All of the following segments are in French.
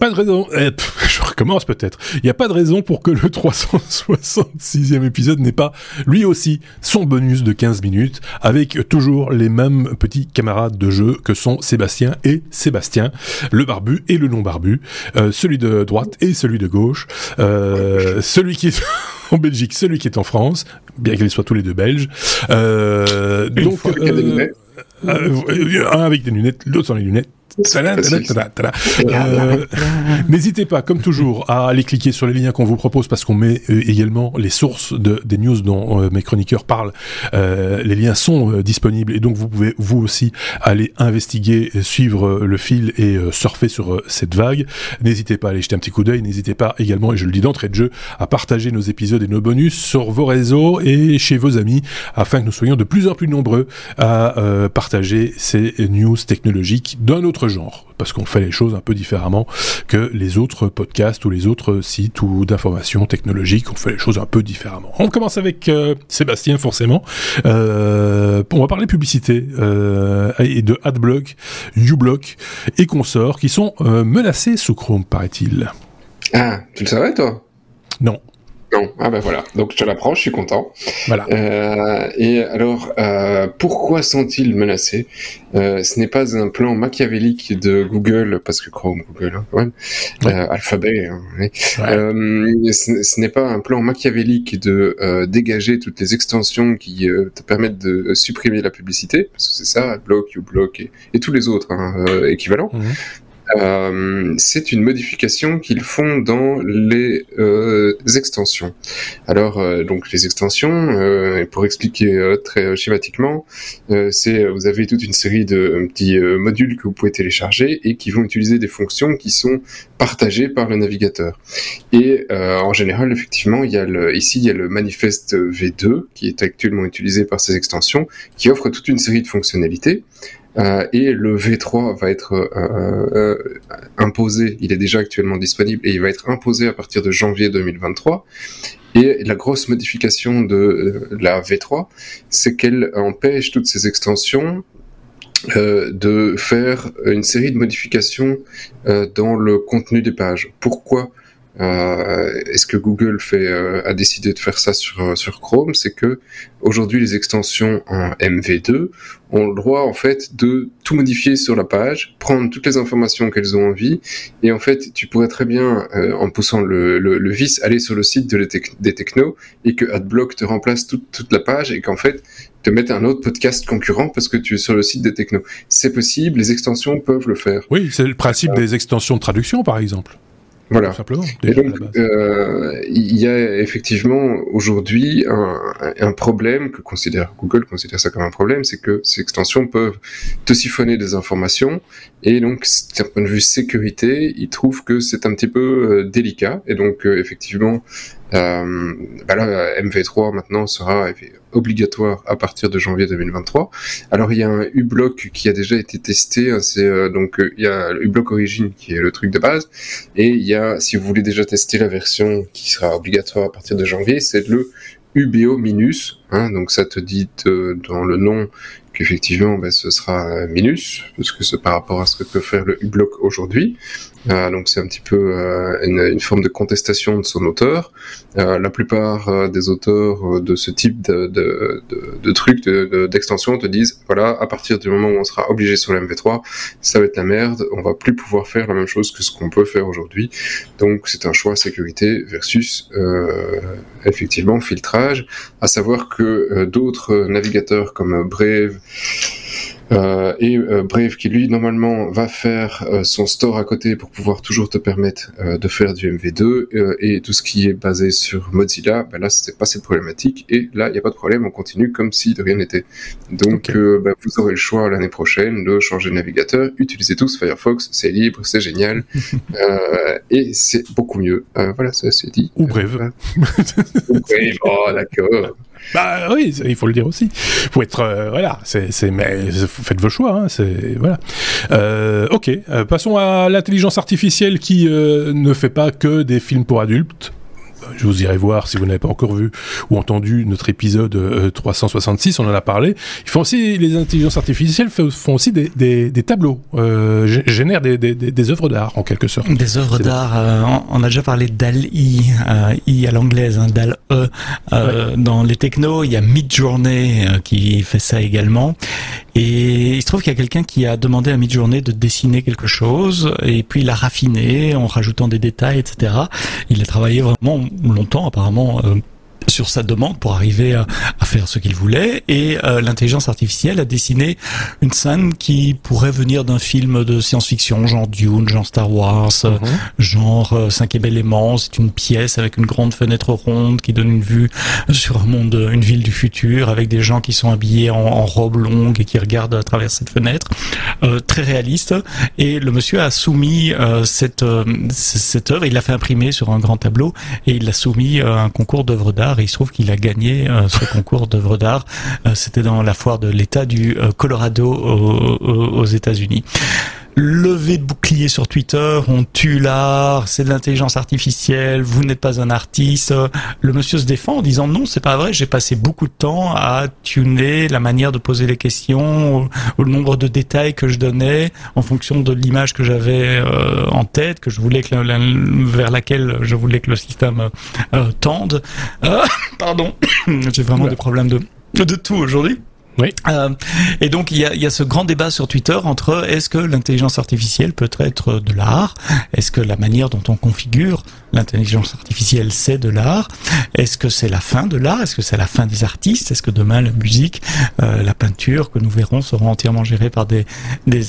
pas de raison. Eh, je recommence peut-être. Il n'y a pas de raison pour que le 366e épisode n'ait pas, lui aussi, son bonus de 15 minutes, avec toujours les mêmes petits camarades de jeu que sont Sébastien et Sébastien, le barbu et le non barbu, euh, celui de droite et celui de gauche, euh, celui qui est en Belgique, celui qui est en France, bien qu'ils soient tous les deux belges. Euh, donc, euh, un avec des lunettes, l'autre sans les lunettes. Euh, n'hésitez pas, comme toujours, à aller cliquer sur les liens qu'on vous propose parce qu'on met euh, également les sources de, des news dont euh, mes chroniqueurs parlent. les liens sont disponibles et donc vous pouvez vous aussi aller investiguer, suivre le fil et surfer sur cette vague. N'hésitez pas à aller jeter un petit coup d'œil. N'hésitez pas également, et je le dis d'entrée de jeu, à partager nos épisodes et nos bonus sur vos réseaux et chez vos amis afin que nous soyons de plus en plus nombreux à partager ces news technologiques d'un autre genre, parce qu'on fait les choses un peu différemment que les autres podcasts ou les autres sites ou d'informations technologiques, on fait les choses un peu différemment. On commence avec euh, Sébastien forcément. Euh, on va parler publicité euh, et de AdBlock, uBlock et consorts qui sont menacés sous Chrome, paraît-il. Ah, tu le savais toi? Non. Non, ah ben voilà, donc je te l'apprends, je suis content. Voilà. Euh, et alors, euh, pourquoi sont-ils menacés? Euh, Ce n'est pas un plan machiavélique de Google, parce que Chrome, Google, hein, ouais. Alphabet, hein, ouais. Ce, ce n'est pas un plan machiavélique de dégager toutes les extensions qui te permettent de supprimer la publicité, parce que c'est ça, Block, uBlock et, et tous les autres hein, équivalents. Mhm. Euh, c'est une modification qu'ils font dans les euh, extensions. Alors, euh, donc les extensions, pour expliquer très schématiquement, c'est vous avez toute une série de petits modules que vous pouvez télécharger et qui vont utiliser des fonctions qui sont partagées par le navigateur. Et en général, effectivement, il y a le, ici il y a le manifeste V2 qui est actuellement utilisé par ces extensions, qui offre toute une série de fonctionnalités. Euh, et le V3 va être euh, euh, imposé, il est déjà actuellement disponible et il va être imposé à partir de janvier 2023. Et la grosse modification de la V3, c'est qu'elle empêche toutes ces extensions de faire une série de modifications dans le contenu des pages. Pourquoi? Euh, est-ce que Google fait, euh, a décidé de faire ça sur, euh, sur Chrome? C'est que aujourd'hui les extensions en MV2 ont le droit en fait de tout modifier sur la page, prendre toutes les informations qu'elles ont envie, et en fait tu pourrais très bien, en poussant le, le, le, vis, aller sur le site de des technos et que AdBlock te remplace toute, toute la page et qu'en fait te mette un autre podcast concurrent parce que tu es sur le site des technos. C'est possible, les extensions peuvent le faire. Oui, c'est le principe des extensions de traduction par exemple. Voilà. simplement. Et donc, euh, il y a effectivement aujourd'hui un, un, problème que considère Google considère ça comme un problème, c'est que ces extensions peuvent te siphonner des informations et donc d'un point de vue sécurité, ils trouvent que c'est un petit peu euh, délicat et donc euh, effectivement, euh, bah là, MV3 maintenant sera obligatoire à partir de janvier 2023. Alors il y a un uBlock qui a déjà été testé, hein, c'est euh, donc euh, il y a le uBlock Origin qui est le truc de base, et il y a, si vous voulez déjà tester la version qui sera obligatoire à partir de janvier, c'est le UBO Minus, hein, donc ça te dit dans le nom qu'effectivement ben, ce sera Minus, parce que c'est par rapport à ce que peut faire le uBlock aujourd'hui. Euh, donc c'est un petit peu euh, une, forme de contestation de son auteur. Euh, la plupart des auteurs de ce type de, de, de, de trucs, d'extension, te disent voilà, à partir du moment où on sera obligé sur le MV3, ça va être la merde, on va plus pouvoir faire la même chose que ce qu'on peut faire aujourd'hui. Donc c'est un choix sécurité versus effectivement filtrage, à savoir que d'autres navigateurs comme Brave, euh, et euh, Brave qui lui normalement va faire euh, son store à côté pour pouvoir toujours te permettre euh, de faire du MV2 et tout ce qui est basé sur Mozilla, ben là c'est pas cette problématique et là il n'y a pas de problème, on continue comme si de rien n'était. Donc ben, vous aurez le choix l'année prochaine de changer de navigateur, utilisez tous Firefox, c'est libre, c'est génial et c'est beaucoup mieux. voilà, ça c'est dit. Ou Brave. Ou Brave, oh d'accord. Bah oui, il faut le dire aussi. Faut être euh, voilà, c'est mais faites vos choix. Hein, c'est voilà. Euh, ok, euh, passons à l'intelligence artificielle qui euh, ne fait pas que des films pour adultes. Je vous irez voir si vous n'avez pas encore vu ou entendu notre épisode 366, on en a parlé. Ils font aussi, les intelligences artificielles font aussi des, des, des tableaux, génèrent des, des, des œuvres d'art en quelque sorte. Des œuvres d'art, on a déjà parlé d'AL-I, I à l'anglaise, hein, DAL-E. Dans les technos, il y a Midjourney qui fait ça également. Et il se trouve qu'il y a quelqu'un qui a demandé à Midjourney de dessiner quelque chose, et puis il a raffiné en rajoutant des détails, etc. Il a travaillé vraiment longtemps, apparemment, euh, sur sa demande pour arriver à, faire ce qu'il voulait et euh, l'intelligence artificielle a dessiné une scène qui pourrait venir d'un film de science-fiction genre Dune, genre Star Wars, mhm. genre euh, cinquième élément. C'est une pièce avec une grande fenêtre ronde qui donne une vue sur un monde, une ville du futur avec des gens qui sont habillés en, en robe longue et qui regardent à travers cette fenêtre. Euh, très réaliste et le monsieur a soumis euh, cette cette œuvre, il l'a fait imprimer sur un grand tableau et il l'a soumis à un concours d'œuvres d'art il se trouve qu'il a gagné euh, ce concours d'œuvres d'art. Euh, c'était dans la foire de l'État du euh, Colorado aux États-Unis lever de bouclier sur Twitter, on tue l'art, c'est de l'intelligence artificielle, vous n'êtes pas un artiste. Le monsieur se défend en disant non, c'est pas vrai, j'ai passé beaucoup de temps à tuner la manière de poser les questions, au, le nombre de détails que je donnais en fonction de l'image que j'avais euh, en tête, que je voulais que vers laquelle je voulais que le système euh, tende. Euh, pardon, j'ai vraiment des problèmes de de tout aujourd'hui. Oui. Euh, et donc il y a, y a, ce grand débat sur Twitter entre est-ce que l'intelligence artificielle peut être de l'art? Est-ce que la manière dont on configure l'intelligence artificielle c'est de l'art Est-ce que c'est la fin de l'art? Est-ce que c'est la fin des artistes? Est-ce que demain la musique, euh, la peinture que nous verrons seront entièrement gérées par des, des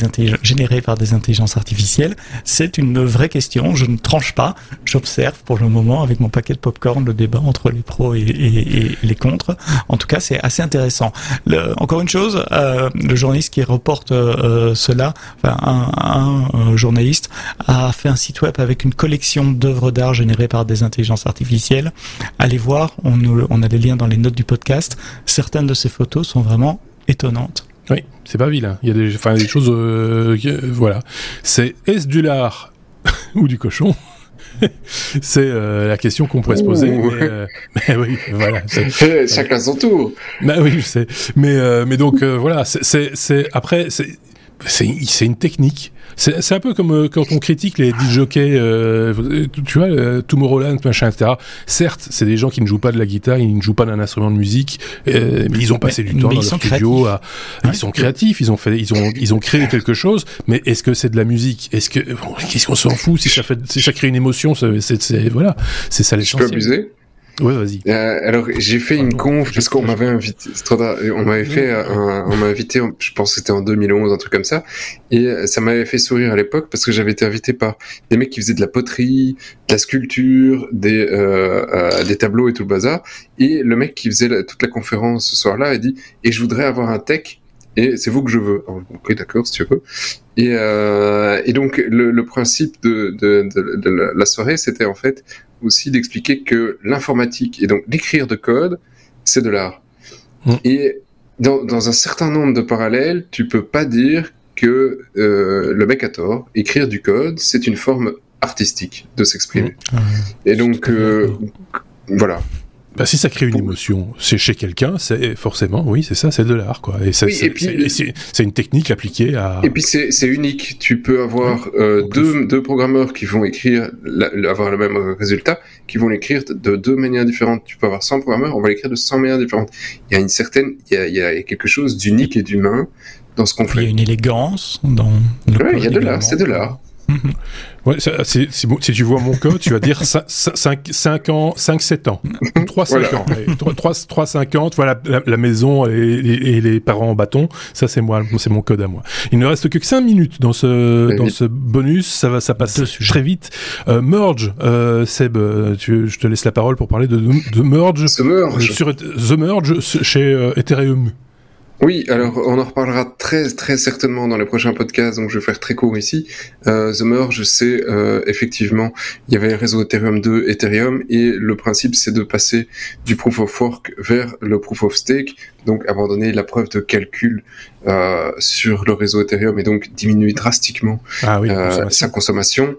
générées par des intelligences artificielles? C'est une vraie question. Je ne tranche pas. J'observe pour le moment avec mon paquet de popcorn le débat entre les pros et, et, et les contre. En tout cas, c'est assez intéressant. Le, encore une chose, euh, le journaliste qui reporte euh, cela, enfin un, un, journaliste, a fait un site web avec une collection d'œuvres d'art générées par des intelligences artificielles. Allez voir, on, on a les liens dans les notes du podcast. Certaines de ces photos sont vraiment étonnantes. Oui, c'est pas vilain. Il y a des, enfin, des choses, euh, voilà. C'est est-ce du lard ou du cochon c'est euh, la question qu'on pourrait se poser. Mais, euh, mais, oui, voilà. Chacun son tour. Bah oui, je sais. Mais euh, mais donc voilà, c'est après c'est c'est une technique c'est un peu comme euh, quand on critique les DJs, euh, tu vois, euh, Tomorrowland, machin, etc. Certes, c'est des gens qui ne jouent pas de la guitare, ils ne jouent pas d'un instrument de musique, euh, mais ils ont passé du temps dans leur studio. À, Ils sont créatifs, ils ont fait, ils ont, ils ont créé quelque chose. Mais est-ce que c'est de la musique? Est-ce que qu'est-ce qu'on s'en fout? Si ça fait, si ça crée une émotion C'est voilà, c'est ça l'essentiel. Je peux abuser? Ouais, vas-y. Euh, alors, j'ai fait une conf parce qu'on m'avait invité. On m'avait fait un, on m'a invité. Je pense que c'était en 2011, un truc comme ça. Et euh, ça m'avait fait sourire à l'époque parce que j'avais été invité par des mecs qui faisaient de la poterie, de la sculpture, des euh, euh, des tableaux et tout le bazar. Et le mec qui faisait toute la conférence ce soir-là a dit et je voudrais avoir un tech et c'est vous que je veux. ok, d'accord, si tu veux. Et, euh, et donc le, le principe de, de, de, de, la soirée, c'était en fait aussi d'expliquer que l'informatique et donc l'écrire de code, c'est de l'art. Mm. Et dans, dans, un certain nombre de parallèles, tu peux pas dire que euh, le mec a tort. Écrire du code, c'est une forme artistique de s'exprimer. Mm. Et donc, euh, voilà. Bah, si ça crée une émotion, c'est chez quelqu'un, c'est forcément, oui, c'est ça, c'est de l'art, quoi. Et, c'est une technique appliquée à. Et puis c'est unique. Tu peux avoir euh, deux, deux programmeurs qui vont écrire, avoir le même résultat, qui vont l'écrire de deux manières différentes. Tu peux avoir 100 programmeurs, on va l'écrire de 100 manières différentes. Il y a une certaine, il y a, il y a quelque chose d'unique et d'humain dans ce qu'on fait. Il y a une élégance dans. Le il y a de l'art, c'est de l'art. Ouais, c'est, si tu vois mon code, tu vas dire 5, 5, ans, 5, 7 ans. 3, 5 voilà. ans. 3, 3, 50, voilà, la, la maison et, et, et, les parents en bâton. Ça, c'est moi, c'est mon code à moi. Il ne reste que 5 minutes dans ce, dans ce bonus. Ça va, ça passe très vite. Euh, merge, euh, Seb, euh, tu, je te laisse la parole pour parler de, de Merge. The Merge. Euh, sur The Merge chez euh, Ethereum. Oui, alors on en reparlera très très certainement dans les prochains podcasts, donc je vais faire très court ici. Euh, The Merge, c'est euh, effectivement, il y avait le réseau Ethereum 2, Ethereum, et le principe c'est de passer du proof of work vers le proof of stake. Donc abandonner la preuve de calcul euh, sur le réseau Ethereum et donc diminuer drastiquement ah euh, sa consommation.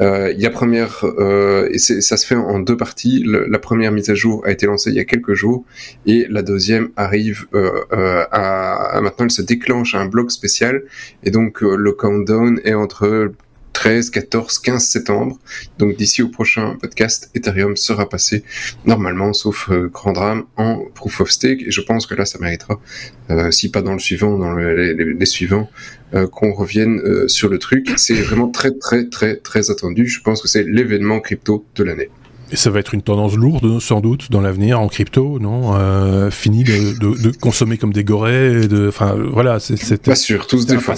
Euh, il y a première, euh, et ça se fait en deux parties. la première mise à jour a été lancée il y a quelques jours et la deuxième arrive à, maintenant elle se déclenche à un bloc spécial et donc le countdown est entre 13, 14, 15 septembre. Donc d'ici au prochain podcast, Ethereum sera passé normalement, sauf euh, grand drame, en proof of stake. Et je pense que là, ça méritera, euh, si pas dans le suivant, dans les, suivants, euh, qu'on revienne sur le truc. C'est vraiment très, très, très, très attendu. Je pense que c'est l'événement crypto de l'année. Et ça va être une tendance lourde, sans doute, dans l'avenir en crypto, non euh, Fini de, de, de, consommer comme des gorées, de, enfin, voilà, c'est pas sûr, tout se défend.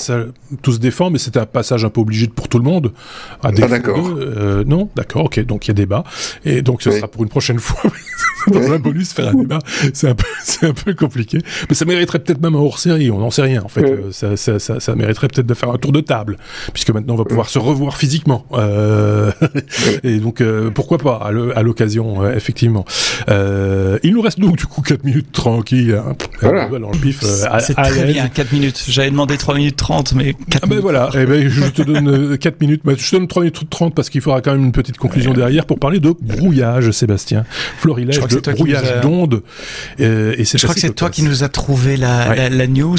tout se défend, mais c'était un passage un peu obligé pour tout le monde. À ah, d'accord. Euh, non, d'accord, ok, donc il y a débat, et donc ce sera pour une prochaine fois. dans faire un débat, c'est un peu, c'est un peu compliqué, mais ça mériterait peut-être même un hors série, on n'en sait rien en fait. Euh, ça, ça, ça, ça, mériterait peut-être de faire un tour de table, puisque maintenant on va pouvoir se revoir physiquement. Euh, et donc euh, pourquoi pas à l'occasion, effectivement. Euh, il nous reste donc du coup 4 minutes tranquilles. Hein, voilà. Le pif, c'est très bien, 4 minutes. J'avais demandé 3 minutes 30, mais 4 ah ben voilà, eh ben, je te donne 4 minutes, mais je te donne 3 minutes 30 parce qu'il faudra quand même une petite conclusion derrière pour parler de brouillage, Sébastien. Florilège de brouillage d'ondes. et je crois que c'est toi qui nous a trouvé la, la, news,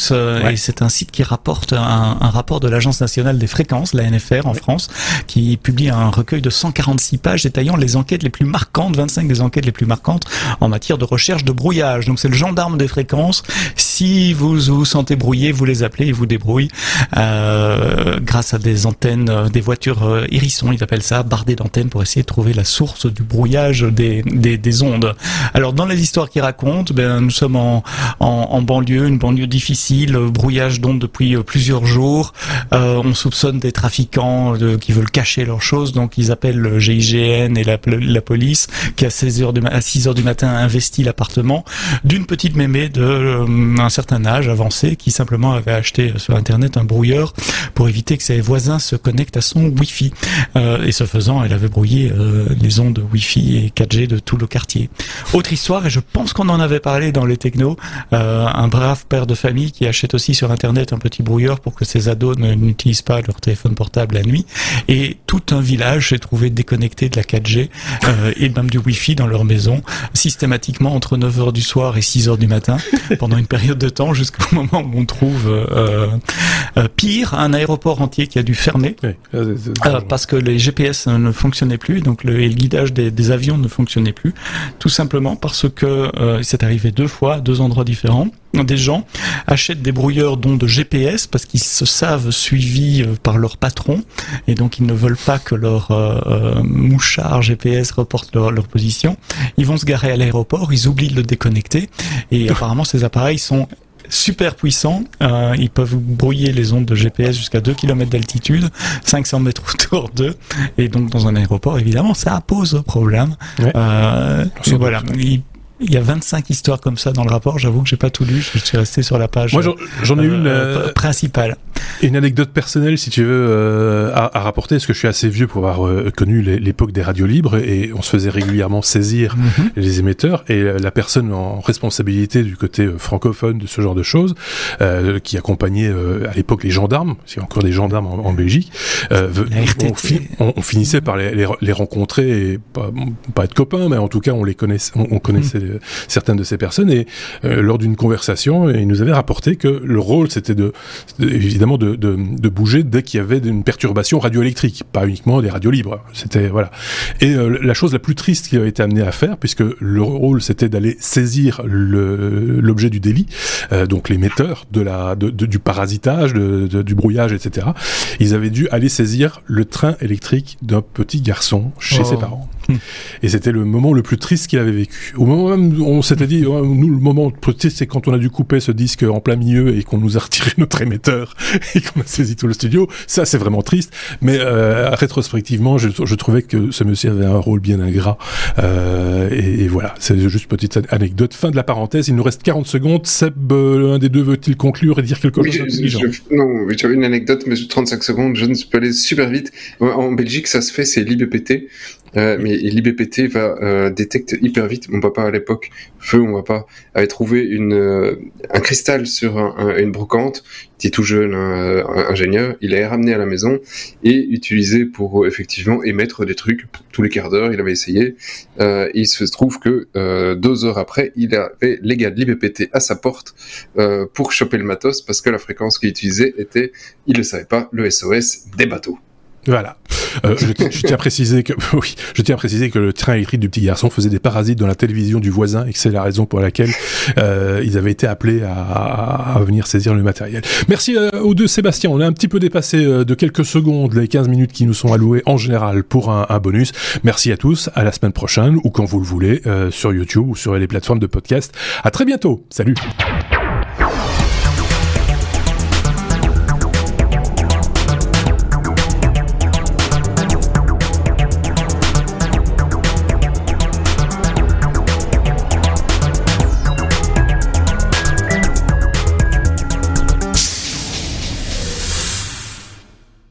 et c'est un site qui rapporte un, un rapport de l'Agence nationale des fréquences, la NFR en France, qui publie un recueil de 146 pages détaillant les enquêtes les plus marquantes, 25 des enquêtes les plus marquantes en matière de recherche de brouillage. Donc c'est le gendarme des fréquences. Si vous vous sentez brouillé, vous les appelez, ils vous débrouillent euh, grâce à des antennes, euh, des voitures euh, hérissons, ils appellent ça, bardées d'antennes pour essayer de trouver la source du brouillage des, des, des ondes. Alors dans les histoires qu'ils racontent, ben, nous sommes en, en, en, banlieue, une banlieue difficile, brouillage d'ondes depuis plusieurs jours. Euh, on soupçonne des trafiquants de, qui veulent cacher leurs choses, donc ils appellent le GIGN et la, police qui à 16 heures du, à 6 heures du matin investi l'appartement d'une petite mémé de euh, un certain âge avancé qui simplement avait acheté sur internet un brouilleur pour éviter que ses voisins se connectent à son wifi. Euh, et ce faisant elle avait brouillé euh, les ondes wifi et 4G de tout le quartier. Autre histoire et je pense qu'on en avait parlé dans les technos, euh, un brave père de famille qui achète aussi sur internet un petit brouilleur pour que ses ados n'utilisent pas leur téléphone portable la nuit. Et tout un village s'est trouvé déconnecté de la 4G euh, et même du Wi-Fi dans leur maison, systématiquement entre 9h du soir et 6h du matin, pendant une période de temps jusqu'au moment où on trouve euh, euh, pire, un aéroport entier qui a dû fermer. Parce que les GPS ne fonctionnaient plus, donc le, et le guidage des, des, avions ne fonctionnait plus, tout simplement parce que c'est arrivé deux fois, à deux endroits différents. Des gens achètent des brouilleurs dont de GPS parce qu'ils se savent suivis euh, par leur patron et donc ils ne veulent pas que leur euh, euh, mouchard GPS reporte leur, position. Ils vont se garer à l'aéroport, ils oublient de le déconnecter et apparemment ces appareils sont super puissants. ils peuvent brouiller les ondes de GPS jusqu'à 2 km d'altitude, 500 mètres autour d'eux. Et donc dans un aéroport, évidemment, ça pose problème. Euh, voilà, il y a 25 histoires comme ça dans le rapport. J'avoue que j'ai pas tout lu. Je suis resté sur la page. Moi, j'en ai une euh, euh, principale. Une anecdote personnelle, si tu veux, euh, à, à, rapporter, parce que je suis assez vieux pour avoir euh, connu l'époque des radios libres et on se faisait régulièrement saisir mhm. les émetteurs et la personne en responsabilité du côté francophone de ce genre de choses, qui accompagnait à l'époque les gendarmes, a encore des gendarmes en, Belgique, on, on, finissait par les, les, rencontrer et pas, pas, être copains, mais en tout cas on les connaissait, on, connaissait mhm. certaines de ces personnes et lors d'une conversation, il nous avait rapporté que le rôle c'était de, évidemment de, de, de bouger dès qu'il y avait une perturbation radioélectrique, pas uniquement des radios libres. C'était voilà. Et euh, la chose la plus triste qu'il a été amené à faire, puisque le rôle c'était d'aller saisir l'objet du délit, euh, donc l'émetteur de la de, du parasitage, du brouillage, etc. Ils avaient dû aller saisir le train électrique d'un petit garçon chez ses oh. Et c'était le moment le plus triste qu'il avait vécu. Au moment même, on s'était dit, oh, nous, le moment le plus triste, c'est quand on a dû couper ce disque en plein milieu et qu'on nous a retiré notre émetteur et qu'on a saisi tout le studio. Ça, c'est vraiment triste. Mais euh, rétrospectivement, je, je, trouvais que ce monsieur avait un rôle bien ingrat. Euh, et, et, voilà, c'est juste une petite anecdote. Fin de la parenthèse. Il nous reste 40 secondes. Seb, euh, l'un des deux veut-il conclure et dire quelque chose oui, Non, j'avais une anecdote, mais 35 secondes. Je ne peux aller super vite. En Belgique, ça se fait, c'est l'IBPT. Euh, mais l'IBPT va euh, détecte hyper vite. Mon papa à l'époque, feu mon papa, avait trouvé une, euh, un cristal sur une brocante. Il était tout jeune, un, ingénieur. Il l'a ramené à la maison et utilisé pour effectivement émettre des trucs tous les quarts d'heure. Il avait essayé. Euh, il se trouve que deux heures après, il avait les gars de l'IBPT à sa porte pour choper le matos parce que la fréquence qu'il utilisait était, il le savait pas, le SOS des bateaux. Voilà. Euh, je, tiens à préciser que oui, je tiens à préciser que le train électrique du petit garçon faisait des parasites dans la télévision du voisin et que c'est la raison pour laquelle euh, ils avaient été appelés à, à, venir saisir le matériel. Merci euh, aux deux Sébastien. On a un petit peu dépassé euh, de quelques secondes les 15 minutes qui nous sont allouées en général pour un, un bonus. Merci à tous. À la semaine prochaine ou quand vous le voulez euh, sur YouTube ou sur les plateformes de podcast. À très bientôt. Salut.